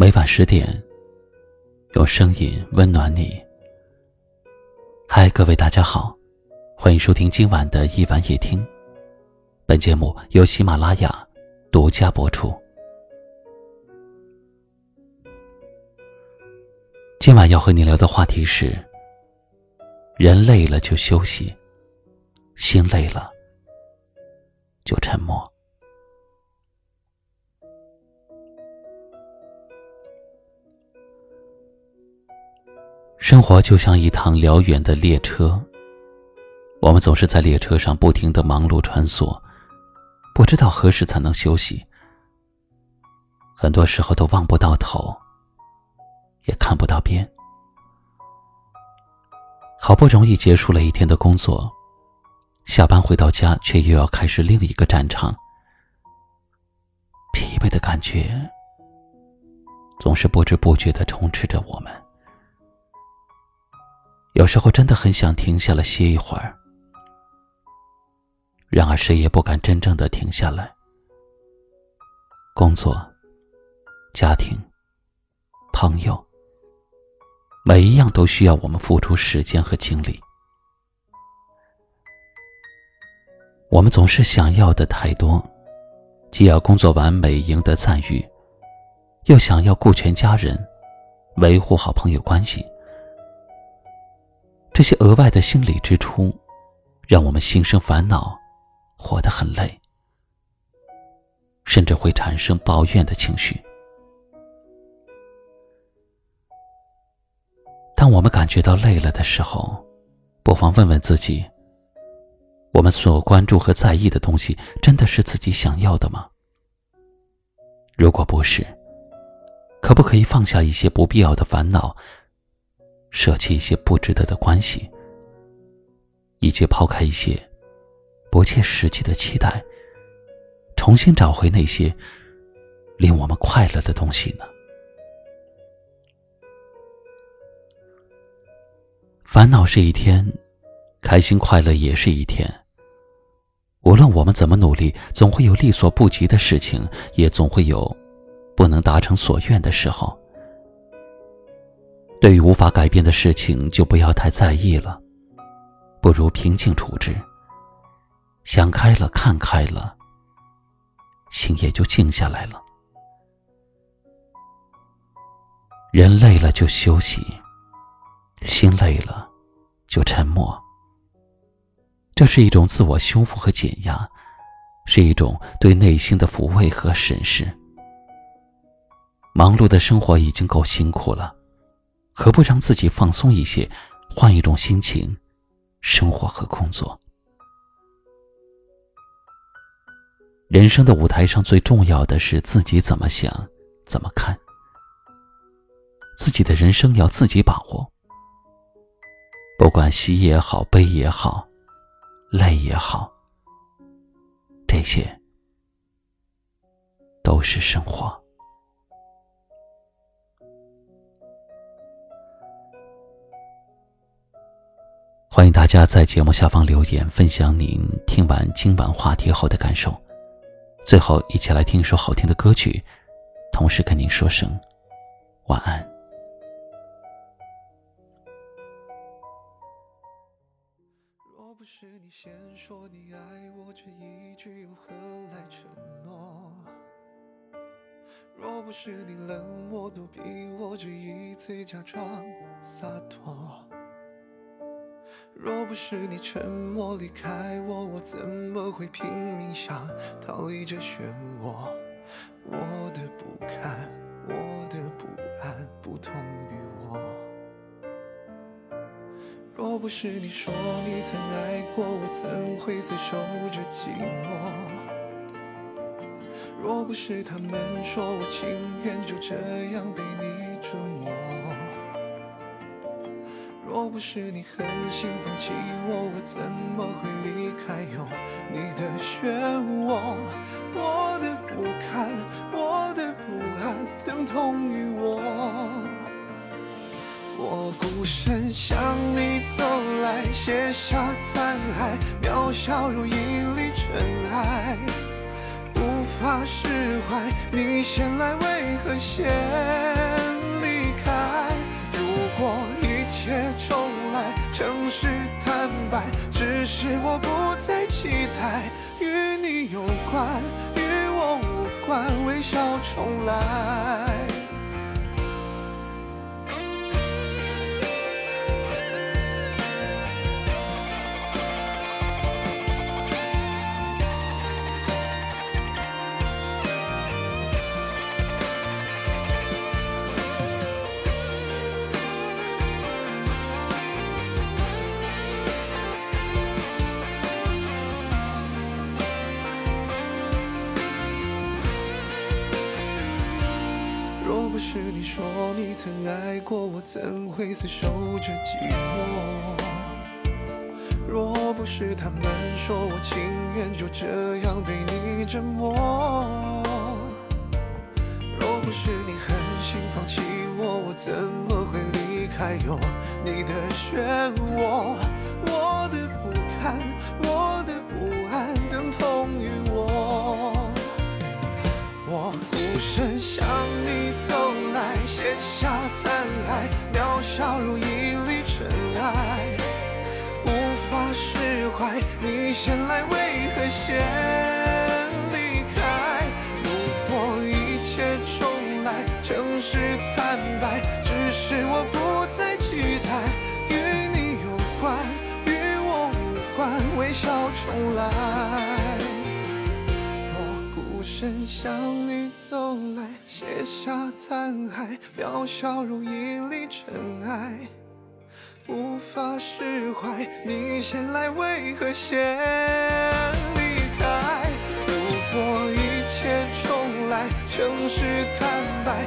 每晚十点，用声音温暖你。嗨，各位大家好，欢迎收听今晚的一晚夜听。本节目由喜马拉雅独家播出。今晚要和你聊的话题是：人累了就休息，心累了就沉默。生活就像一趟辽远的列车，我们总是在列车上不停的忙碌穿梭，不知道何时才能休息。很多时候都望不到头，也看不到边。好不容易结束了一天的工作，下班回到家，却又要开始另一个战场。疲惫的感觉总是不知不觉的充斥着我们。有时候真的很想停下来歇一会儿，然而谁也不敢真正的停下来。工作、家庭、朋友，每一样都需要我们付出时间和精力。我们总是想要的太多，既要工作完美赢得赞誉，又想要顾全家人，维护好朋友关系。这些额外的心理支出，让我们心生烦恼，活得很累，甚至会产生抱怨的情绪。当我们感觉到累了的时候，不妨问问自己：我们所关注和在意的东西，真的是自己想要的吗？如果不是，可不可以放下一些不必要的烦恼？舍弃一些不值得的关系，以及抛开一些不切实际的期待，重新找回那些令我们快乐的东西呢？烦恼是一天，开心快乐也是一天。无论我们怎么努力，总会有力所不及的事情，也总会有不能达成所愿的时候。对于无法改变的事情，就不要太在意了，不如平静处置。想开了，看开了，心也就静下来了。人累了就休息，心累了就沉默。这是一种自我修复和减压，是一种对内心的抚慰和审视。忙碌的生活已经够辛苦了。何不让自己放松一些，换一种心情，生活和工作。人生的舞台上最重要的是自己怎么想，怎么看。自己的人生要自己把握。不管喜也好，悲也好，累也好，这些都是生活。欢迎大家在节目下方留言，分享您听完今晚话题后的感受。最后，一起来听一首好听的歌曲，同时跟您说声晚安。若不是你先说你爱我这一句，又何来承诺？若不是你冷漠躲避我这一次假装洒脱。若不是你沉默离开我，我怎么会拼命想逃离这漩涡？我的不堪，我的不安，不同于我。若不是你说你曾爱过，我怎会死守着寂寞？若不是他们说我情愿就这样被你折磨。若不是你狠心放弃我，我怎么会离开有你的漩涡？我的不堪，我的不安，等同于我。我孤身向你走来，卸下残骸，渺小如一粒尘埃，无法释怀。你先来，为何先？与我无关，微笑重来。若不是你说你曾爱过我，怎会死守着寂寞？若不是他们说我情愿就这样被你折磨，若不是你狠心放弃我，我怎么会离开有你的漩涡？我孤身向你走来，写下残骸，渺小如一粒尘埃，无法释怀。你先来，为何先身向你走来，卸下残骸，渺小如一粒尘埃，无法释怀。你先来，为何先离开？如果一切重来，诚实坦白，